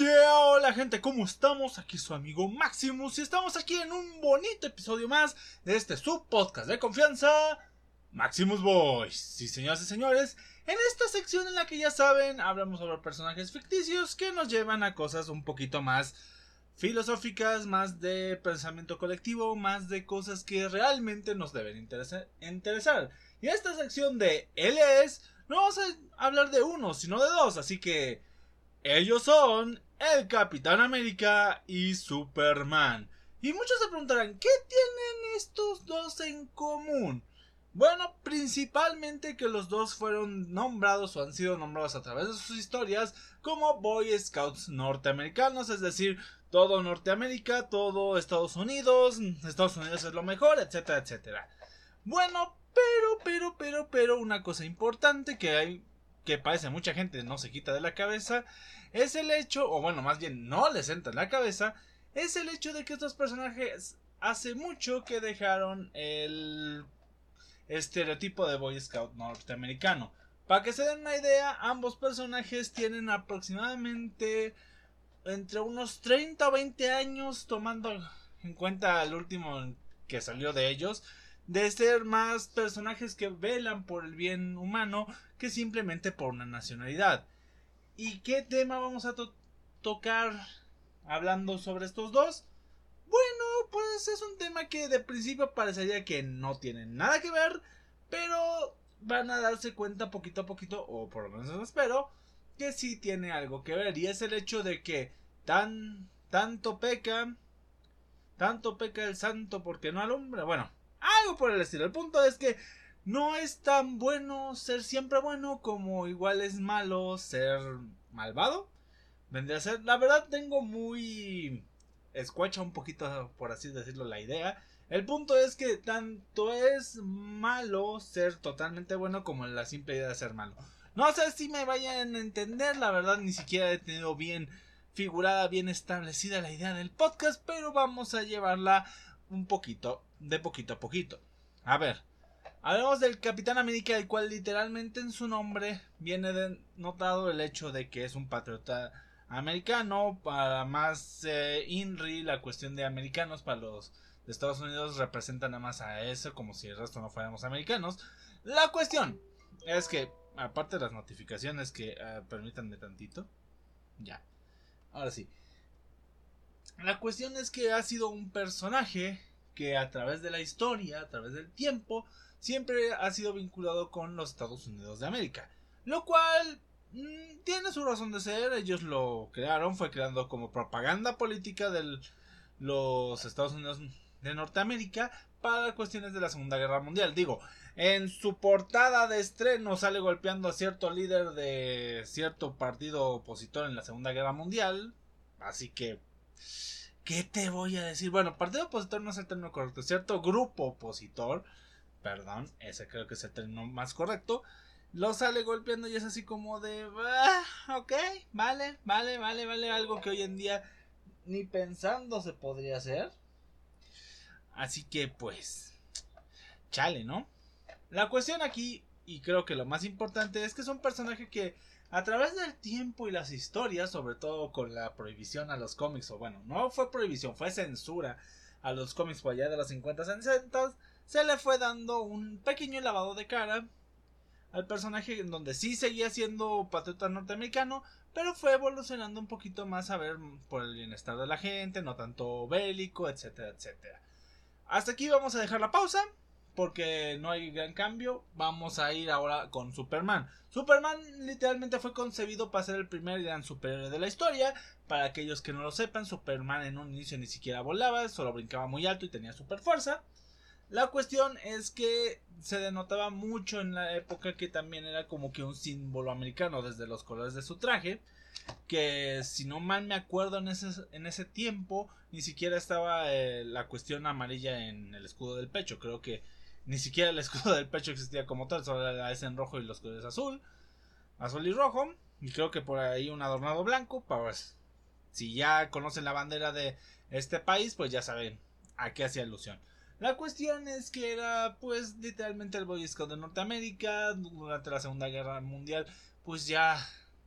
hola gente, ¿cómo estamos? Aquí su amigo Maximus y estamos aquí en un bonito episodio más de este subpodcast de confianza, Maximus Boys. Sí, señoras y señores, en esta sección en la que ya saben, hablamos sobre personajes ficticios que nos llevan a cosas un poquito más filosóficas, más de pensamiento colectivo, más de cosas que realmente nos deben interesar. Y esta sección de él es, no vamos a hablar de uno, sino de dos, así que ellos son el Capitán América y Superman. Y muchos se preguntarán, ¿qué tienen estos dos en común? Bueno, principalmente que los dos fueron nombrados o han sido nombrados a través de sus historias como Boy Scouts norteamericanos, es decir, todo Norteamérica, todo Estados Unidos, Estados Unidos es lo mejor, etcétera, etcétera. Bueno, pero, pero, pero, pero, una cosa importante que hay que parece mucha gente no se quita de la cabeza, es el hecho, o bueno, más bien no les entra en la cabeza, es el hecho de que estos personajes hace mucho que dejaron el estereotipo de Boy Scout norteamericano. Para que se den una idea, ambos personajes tienen aproximadamente entre unos 30 o 20 años, tomando en cuenta el último que salió de ellos, de ser más personajes que velan por el bien humano que simplemente por una nacionalidad. ¿Y qué tema vamos a tocar hablando sobre estos dos? Bueno, pues es un tema que de principio parecería que no tiene nada que ver, pero van a darse cuenta poquito a poquito, o por lo menos espero, que sí tiene algo que ver. Y es el hecho de que tan, tanto peca, tanto peca el santo porque no alumbra. Bueno, algo por el estilo. El punto es que no es tan bueno ser siempre bueno como igual es malo ser malvado. Vendría a ser, la verdad tengo muy escuacha un poquito, por así decirlo, la idea. El punto es que tanto es malo ser totalmente bueno como la simple idea de ser malo. No sé si me vayan a entender, la verdad ni siquiera he tenido bien figurada, bien establecida la idea del podcast, pero vamos a llevarla un poquito, de poquito a poquito. A ver, hablamos del Capitán América, el cual literalmente en su nombre viene notado el hecho de que es un patriota americano, para más eh, INRI, la cuestión de americanos para los de Estados Unidos representa nada más a eso, como si el resto no fuéramos americanos. La cuestión es que, aparte de las notificaciones que uh, permítanme tantito, ya, ahora sí. La cuestión es que ha sido un personaje que a través de la historia, a través del tiempo, siempre ha sido vinculado con los Estados Unidos de América. Lo cual mm, tiene su razón de ser, ellos lo crearon, fue creando como propaganda política de los Estados Unidos de Norteamérica para cuestiones de la Segunda Guerra Mundial. Digo, en su portada de estreno sale golpeando a cierto líder de cierto partido opositor en la Segunda Guerra Mundial. Así que ¿Qué te voy a decir? Bueno, partido opositor no es el término correcto, ¿cierto? Grupo opositor, perdón, ese creo que es el término más correcto, lo sale golpeando y es así como de, ah, ok, vale, vale, vale, vale, algo que hoy en día ni pensando se podría hacer. Así que pues, chale, ¿no? La cuestión aquí, y creo que lo más importante, es que es un personaje que a través del tiempo y las historias, sobre todo con la prohibición a los cómics, o bueno, no fue prohibición, fue censura a los cómics por allá de los 50 60 se le fue dando un pequeño lavado de cara al personaje en donde sí seguía siendo patriota norteamericano, pero fue evolucionando un poquito más a ver por el bienestar de la gente, no tanto bélico, etcétera, etcétera. Hasta aquí vamos a dejar la pausa porque no hay gran cambio. Vamos a ir ahora con Superman. Superman literalmente fue concebido para ser el primer gran superhéroe de la historia. Para aquellos que no lo sepan, Superman en un inicio ni siquiera volaba, solo brincaba muy alto y tenía super fuerza. La cuestión es que se denotaba mucho en la época que también era como que un símbolo americano desde los colores de su traje. Que si no mal me acuerdo en ese, en ese tiempo ni siquiera estaba eh, la cuestión amarilla en el escudo del pecho. Creo que ni siquiera el escudo del pecho existía como tal, solo era ese en rojo y los colores azul, azul y rojo. Y creo que por ahí un adornado blanco, pues si ya conocen la bandera de este país, pues ya saben a qué hacía alusión. La cuestión es que era pues literalmente el Boy de Norteamérica durante la Segunda Guerra Mundial, pues ya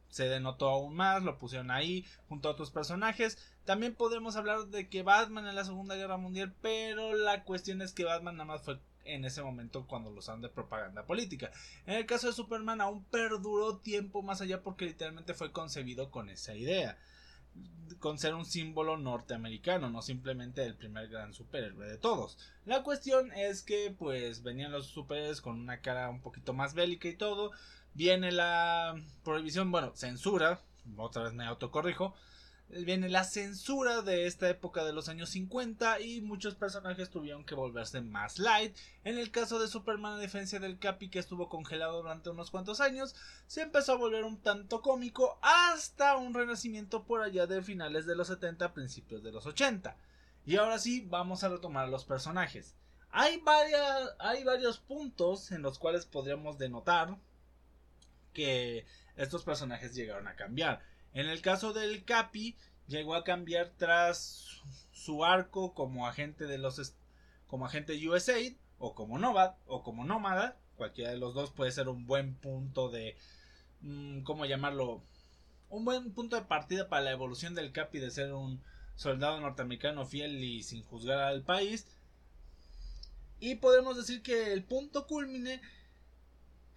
se denotó aún más, lo pusieron ahí junto a otros personajes. También podemos hablar de que Batman en la Segunda Guerra Mundial, pero la cuestión es que Batman nada más fue en ese momento cuando lo usaron de propaganda política. En el caso de Superman aún perduró tiempo más allá porque literalmente fue concebido con esa idea. Con ser un símbolo norteamericano, no simplemente el primer gran superhéroe de todos. La cuestión es que pues venían los superhéroes con una cara un poquito más bélica y todo. Viene la prohibición, bueno, censura, otra vez me autocorrijo, viene la censura de esta época de los años 50 y muchos personajes tuvieron que volverse más light. En el caso de Superman a defensa del Capi que estuvo congelado durante unos cuantos años, se empezó a volver un tanto cómico hasta un renacimiento por allá de finales de los 70 principios de los 80. Y ahora sí, vamos a retomar los personajes. Hay, varias, hay varios puntos en los cuales podríamos denotar que estos personajes llegaron a cambiar. En el caso del Capi, llegó a cambiar tras su arco como agente de los como agente USAID o como Nomad o como Nómada. Cualquiera de los dos puede ser un buen punto de mm, ¿cómo llamarlo? Un buen punto de partida para la evolución del Capi de ser un soldado norteamericano fiel y sin juzgar al país. Y podemos decir que el punto culmine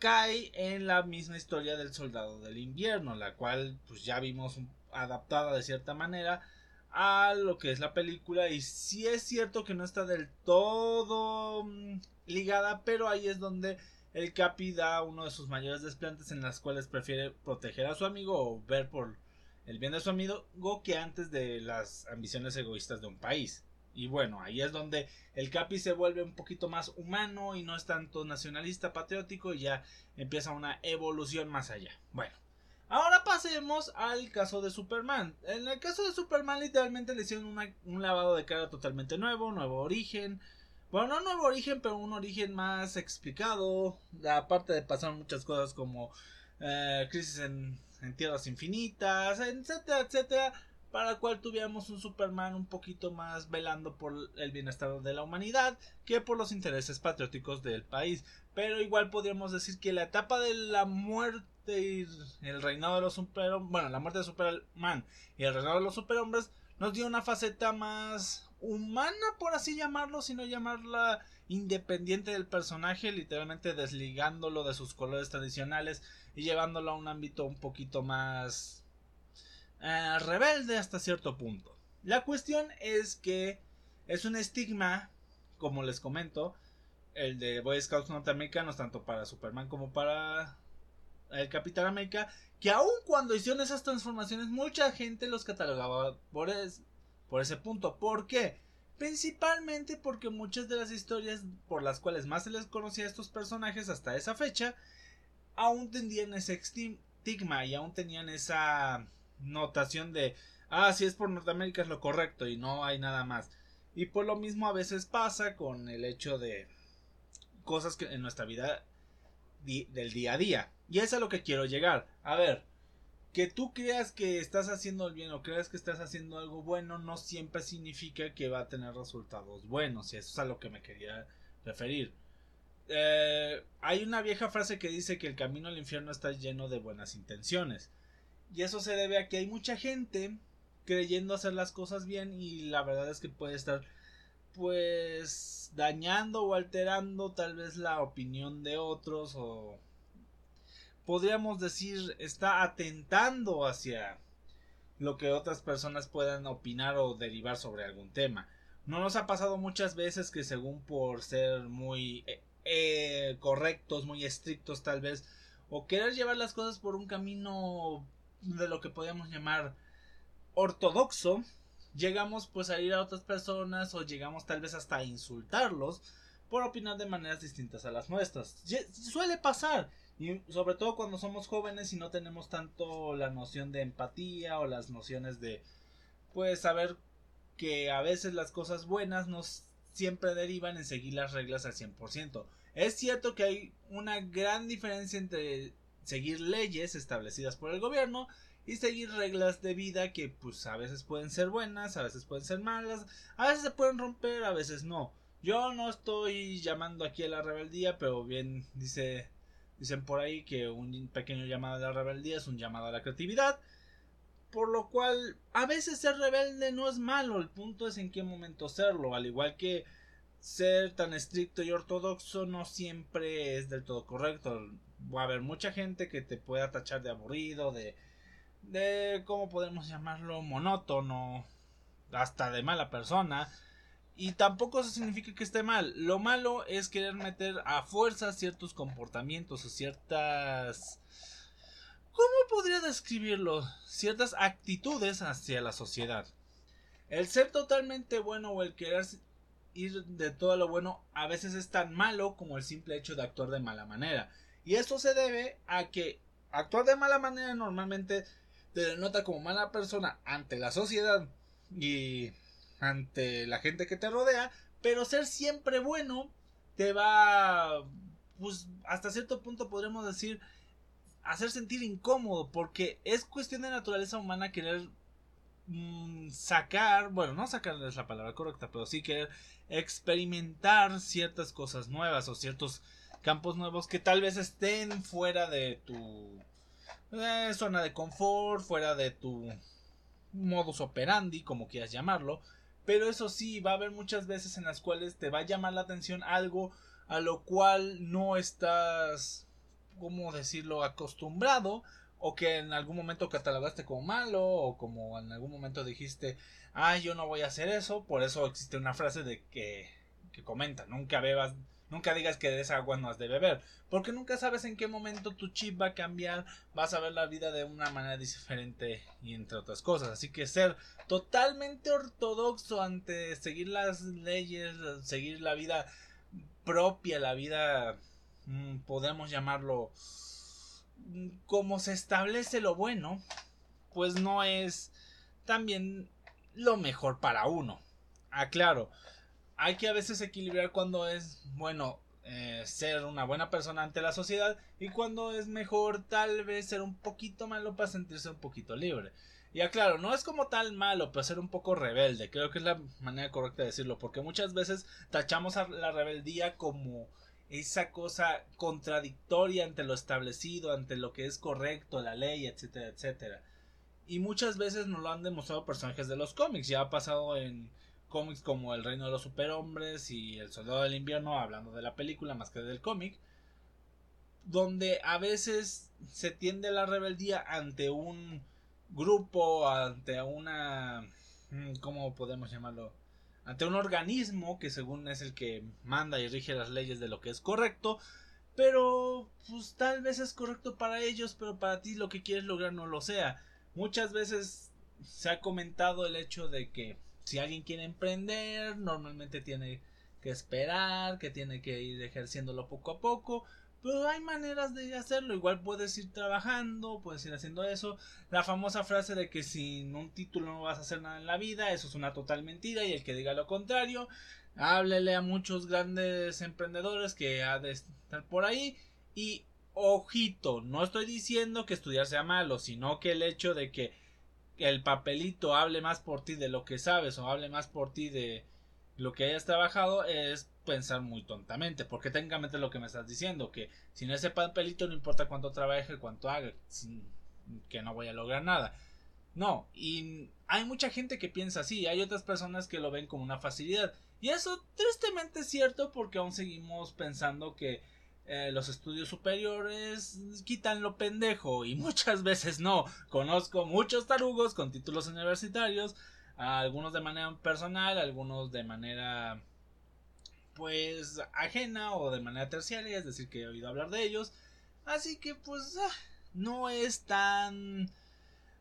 cae en la misma historia del soldado del invierno, la cual pues ya vimos adaptada de cierta manera a lo que es la película y si es cierto que no está del todo mm, ligada, pero ahí es donde el Capi da uno de sus mayores desplantes en las cuales prefiere proteger a su amigo o ver por el bien de su amigo que antes de las ambiciones egoístas de un país. Y bueno, ahí es donde el Capi se vuelve un poquito más humano y no es tanto nacionalista patriótico y ya empieza una evolución más allá. Bueno, ahora pasemos al caso de Superman. En el caso de Superman literalmente le hicieron un lavado de cara totalmente nuevo, nuevo origen. Bueno, no nuevo origen, pero un origen más explicado. Aparte de pasar muchas cosas como eh, crisis en tierras infinitas, etcétera, etcétera para el cual tuviéramos un Superman un poquito más velando por el bienestar de la humanidad que por los intereses patrióticos del país. Pero igual podríamos decir que la etapa de la muerte y el reinado de los superhombres, bueno, la muerte de Superman y el reinado de los superhombres nos dio una faceta más humana, por así llamarlo, sino llamarla independiente del personaje, literalmente desligándolo de sus colores tradicionales y llevándolo a un ámbito un poquito más eh, rebelde hasta cierto punto. La cuestión es que es un estigma, como les comento, el de Boy Scouts norteamericanos, tanto para Superman como para el Capitán América, que aun cuando hicieron esas transformaciones, mucha gente los catalogaba por, por ese punto. ¿Por qué? Principalmente porque muchas de las historias por las cuales más se les conocía a estos personajes hasta esa fecha, aún tenían ese estigma y aún tenían esa notación de, ah, si es por Norteamérica es lo correcto y no hay nada más. Y por lo mismo a veces pasa con el hecho de cosas que en nuestra vida del día a día. Y es a lo que quiero llegar. A ver, que tú creas que estás haciendo el bien o creas que estás haciendo algo bueno no siempre significa que va a tener resultados buenos. Y eso es a lo que me quería referir. Eh, hay una vieja frase que dice que el camino al infierno está lleno de buenas intenciones. Y eso se debe a que hay mucha gente creyendo hacer las cosas bien y la verdad es que puede estar pues dañando o alterando tal vez la opinión de otros o podríamos decir está atentando hacia lo que otras personas puedan opinar o derivar sobre algún tema. No nos ha pasado muchas veces que según por ser muy eh, eh, correctos, muy estrictos tal vez, o querer llevar las cosas por un camino de lo que podríamos llamar ortodoxo, llegamos pues a ir a otras personas o llegamos tal vez hasta a insultarlos por opinar de maneras distintas a las nuestras. Suele pasar, y sobre todo cuando somos jóvenes y no tenemos tanto la noción de empatía o las nociones de pues saber que a veces las cosas buenas nos siempre derivan en seguir las reglas al 100%. Es cierto que hay una gran diferencia entre seguir leyes establecidas por el gobierno y seguir reglas de vida que pues a veces pueden ser buenas, a veces pueden ser malas, a veces se pueden romper, a veces no. Yo no estoy llamando aquí a la rebeldía, pero bien dice Dicen por ahí que un pequeño llamado a la rebeldía es un llamado a la creatividad. Por lo cual, a veces ser rebelde no es malo, el punto es en qué momento serlo, al igual que ser tan estricto y ortodoxo no siempre es del todo correcto. Va a haber mucha gente que te pueda tachar de aburrido, de, de, ¿cómo podemos llamarlo? Monótono, hasta de mala persona. Y tampoco eso significa que esté mal. Lo malo es querer meter a fuerza ciertos comportamientos o ciertas... ¿Cómo podría describirlo? Ciertas actitudes hacia la sociedad. El ser totalmente bueno o el querer ir de todo lo bueno a veces es tan malo como el simple hecho de actuar de mala manera. Y esto se debe a que actuar de mala manera normalmente te denota como mala persona ante la sociedad y ante la gente que te rodea, pero ser siempre bueno te va, pues hasta cierto punto podremos decir, hacer sentir incómodo, porque es cuestión de naturaleza humana querer mm, sacar, bueno, no sacar es la palabra correcta, pero sí querer experimentar ciertas cosas nuevas o ciertos campos nuevos que tal vez estén fuera de tu eh, zona de confort, fuera de tu modus operandi, como quieras llamarlo. Pero eso sí, va a haber muchas veces en las cuales te va a llamar la atención algo a lo cual no estás, ¿cómo decirlo?, acostumbrado o que en algún momento catalogaste como malo o como en algún momento dijiste, ah, yo no voy a hacer eso, por eso existe una frase de que, que comenta, nunca bebas, nunca digas que de esa agua no has de beber, porque nunca sabes en qué momento tu chip va a cambiar, vas a ver la vida de una manera diferente y entre otras cosas, así que ser totalmente ortodoxo ante seguir las leyes, seguir la vida propia, la vida, mm, podemos llamarlo, como se establece lo bueno, pues no es también lo mejor para uno. Aclaro, hay que a veces equilibrar cuando es bueno eh, ser una buena persona ante la sociedad y cuando es mejor tal vez ser un poquito malo para sentirse un poquito libre. Y aclaro, no es como tal malo, pero ser un poco rebelde. Creo que es la manera correcta de decirlo, porque muchas veces tachamos a la rebeldía como esa cosa contradictoria ante lo establecido, ante lo que es correcto, la ley, etcétera, etcétera. Y muchas veces nos lo han demostrado personajes de los cómics. Ya ha pasado en cómics como El Reino de los Superhombres y El Soldado del Invierno, hablando de la película más que del cómic. Donde a veces se tiende la rebeldía ante un grupo, ante una... Mm, ¿Cómo podemos llamarlo? ante un organismo que según es el que manda y rige las leyes de lo que es correcto, pero pues tal vez es correcto para ellos, pero para ti lo que quieres lograr no lo sea. Muchas veces se ha comentado el hecho de que si alguien quiere emprender, normalmente tiene que esperar, que tiene que ir ejerciéndolo poco a poco, pero hay maneras de hacerlo. Igual puedes ir trabajando, puedes ir haciendo eso. La famosa frase de que sin un título no vas a hacer nada en la vida, eso es una total mentira. Y el que diga lo contrario, háblele a muchos grandes emprendedores que ha de estar por ahí. Y ojito, no estoy diciendo que estudiar sea malo, sino que el hecho de que el papelito hable más por ti de lo que sabes o hable más por ti de lo que hayas trabajado es pensar muy tontamente, porque técnicamente lo que me estás diciendo, que sin ese papelito no importa cuánto trabaje, cuánto haga, que no voy a lograr nada. No, y hay mucha gente que piensa así, hay otras personas que lo ven como una facilidad. Y eso tristemente es cierto porque aún seguimos pensando que eh, los estudios superiores quitan lo pendejo y muchas veces no. Conozco muchos tarugos con títulos universitarios, algunos de manera personal, algunos de manera pues ajena o de manera terciaria, es decir, que he oído hablar de ellos. Así que pues ah, no es tan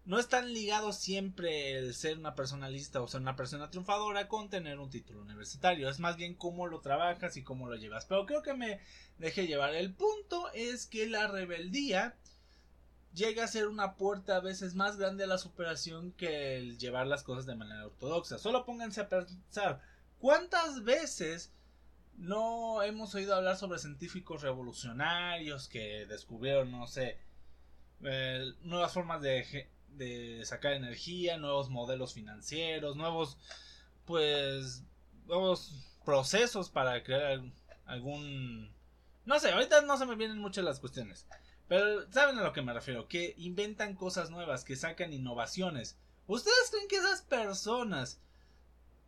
no es tan ligado siempre el ser una personalista o ser una persona triunfadora con tener un título universitario. Es más bien cómo lo trabajas y cómo lo llevas. Pero creo que me dejé llevar. El punto es que la rebeldía llega a ser una puerta a veces más grande a la superación que el llevar las cosas de manera ortodoxa. Solo pónganse a pensar cuántas veces no hemos oído hablar sobre científicos revolucionarios que descubrieron, no sé, eh, nuevas formas de, de sacar energía, nuevos modelos financieros, nuevos, pues, nuevos procesos para crear algún No sé, ahorita no se me vienen muchas las cuestiones. Pero saben a lo que me refiero, que inventan cosas nuevas, que sacan innovaciones. ¿Ustedes creen que esas personas,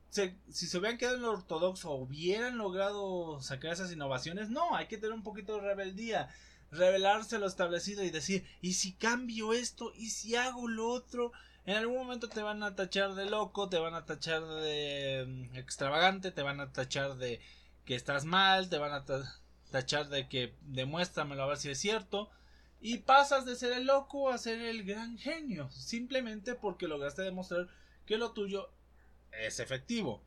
si se hubieran quedado en lo ortodoxo, hubieran logrado sacar esas innovaciones? No, hay que tener un poquito de rebeldía, revelarse lo establecido y decir, ¿y si cambio esto? ¿Y si hago lo otro? En algún momento te van a tachar de loco, te van a tachar de mm, extravagante, te van a tachar de que estás mal, te van a tachar de que demuéstramelo a ver si es cierto. Y pasas de ser el loco a ser el gran genio, simplemente porque lograste demostrar que lo tuyo es efectivo.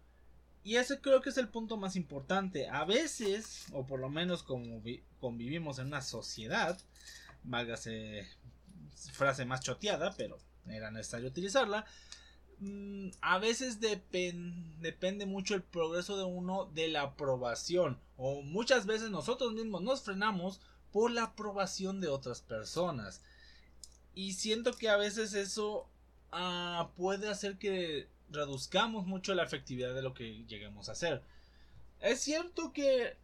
Y ese creo que es el punto más importante. A veces, o por lo menos como convivimos en una sociedad, válgase frase más choteada, pero era necesario utilizarla. Mm, a veces depende mucho el progreso de uno de la aprobación. O muchas veces nosotros mismos nos frenamos por la aprobación de otras personas. Y siento que a veces eso ah, puede hacer que reduzcamos mucho la efectividad de lo que lleguemos a hacer. Es cierto que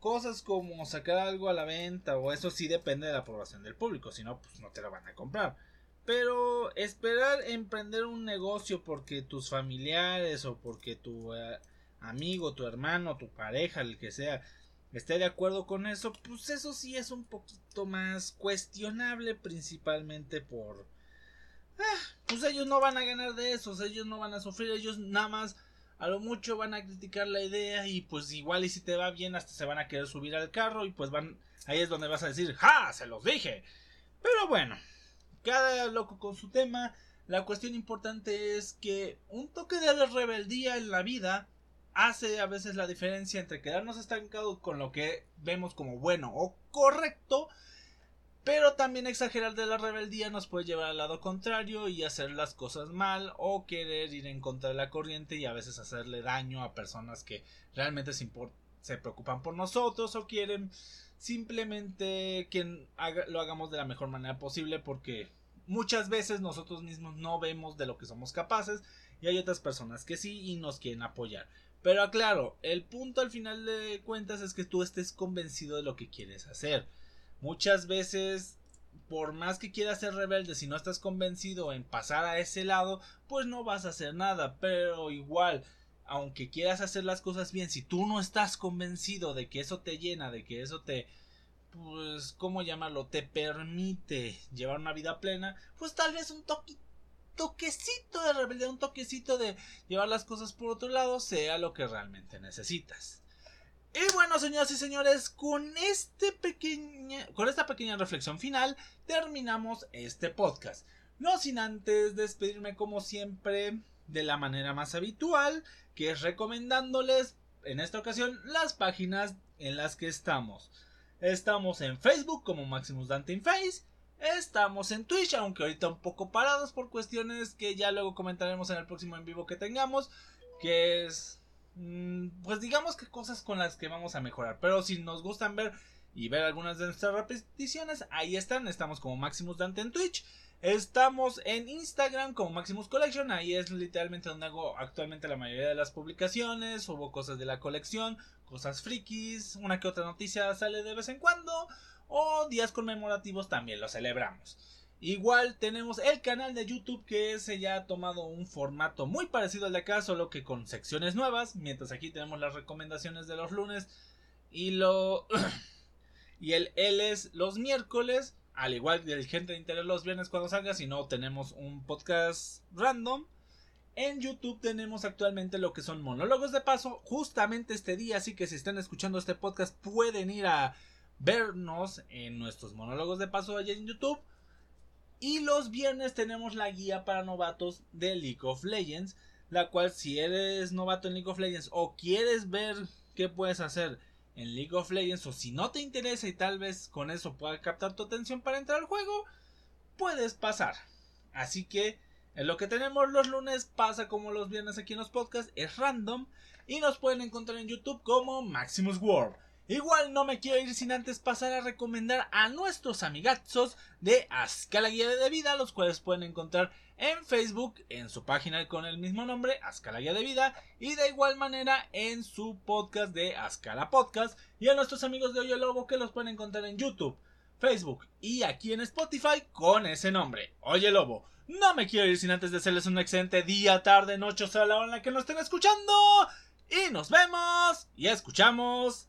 cosas como sacar algo a la venta o eso sí depende de la aprobación del público, si no, pues no te lo van a comprar. Pero esperar emprender un negocio porque tus familiares o porque tu eh, amigo, tu hermano, tu pareja, el que sea, esté de acuerdo con eso, pues eso sí es un poquito más cuestionable, principalmente por... Ah, pues ellos no van a ganar de eso, ellos no van a sufrir, ellos nada más a lo mucho van a criticar la idea y pues igual y si te va bien hasta se van a querer subir al carro y pues van ahí es donde vas a decir ja se los dije pero bueno cada loco con su tema. La cuestión importante es que un toque de rebeldía en la vida hace a veces la diferencia entre quedarnos estancados con lo que vemos como bueno o correcto, pero también exagerar de la rebeldía nos puede llevar al lado contrario y hacer las cosas mal o querer ir en contra de la corriente y a veces hacerle daño a personas que realmente se, se preocupan por nosotros o quieren simplemente que lo hagamos de la mejor manera posible porque muchas veces nosotros mismos no vemos de lo que somos capaces y hay otras personas que sí y nos quieren apoyar. Pero aclaro, el punto al final de cuentas es que tú estés convencido de lo que quieres hacer. Muchas veces, por más que quieras ser rebelde, si no estás convencido en pasar a ese lado, pues no vas a hacer nada. Pero igual, aunque quieras hacer las cosas bien, si tú no estás convencido de que eso te llena, de que eso te, pues, ¿cómo llamarlo? Te permite llevar una vida plena, pues tal vez un toquecito de rebeldía, un toquecito de llevar las cosas por otro lado, sea lo que realmente necesitas. Y bueno, señoras y señores, con este pequeña, con esta pequeña reflexión final, terminamos este podcast. No sin antes despedirme como siempre de la manera más habitual, que es recomendándoles en esta ocasión las páginas en las que estamos. Estamos en Facebook como Maximus Dante in Face. Estamos en Twitch, aunque ahorita un poco parados por cuestiones que ya luego comentaremos en el próximo en vivo que tengamos. Que es. Mm, pues digamos que cosas con las que vamos a mejorar. Pero si nos gustan ver y ver algunas de nuestras repeticiones, ahí están. Estamos como Maximus Dante en Twitch. Estamos en Instagram como Maximus Collection, ahí es literalmente donde hago actualmente la mayoría de las publicaciones, hubo cosas de la colección, cosas frikis, una que otra noticia sale de vez en cuando, o días conmemorativos también lo celebramos. Igual tenemos el canal de YouTube que ese ya ha tomado un formato muy parecido al de acá, solo que con secciones nuevas, mientras aquí tenemos las recomendaciones de los lunes y lo... y el L es los miércoles al igual que el gente de interés los viernes cuando salga, si no tenemos un podcast random. En YouTube tenemos actualmente lo que son monólogos de paso, justamente este día, así que si están escuchando este podcast pueden ir a vernos en nuestros monólogos de paso allá en YouTube. Y los viernes tenemos la guía para novatos de League of Legends, la cual si eres novato en League of Legends o quieres ver qué puedes hacer en League of Legends o si no te interesa y tal vez con eso pueda captar tu atención para entrar al juego, puedes pasar. Así que en lo que tenemos los lunes pasa como los viernes aquí en los podcasts, es random y nos pueden encontrar en YouTube como Maximus World. Igual no me quiero ir sin antes pasar a recomendar a nuestros amigazos de Azcala Guía de Vida, los cuales pueden encontrar en Facebook, en su página con el mismo nombre, Azcala Guía de Vida, y de igual manera en su podcast de Azcala Podcast, y a nuestros amigos de Oye Lobo que los pueden encontrar en YouTube, Facebook y aquí en Spotify con ese nombre, Oye Lobo. No me quiero ir sin antes desearles un excelente día, tarde, noche o sea la hora en la que nos estén escuchando. Y nos vemos y escuchamos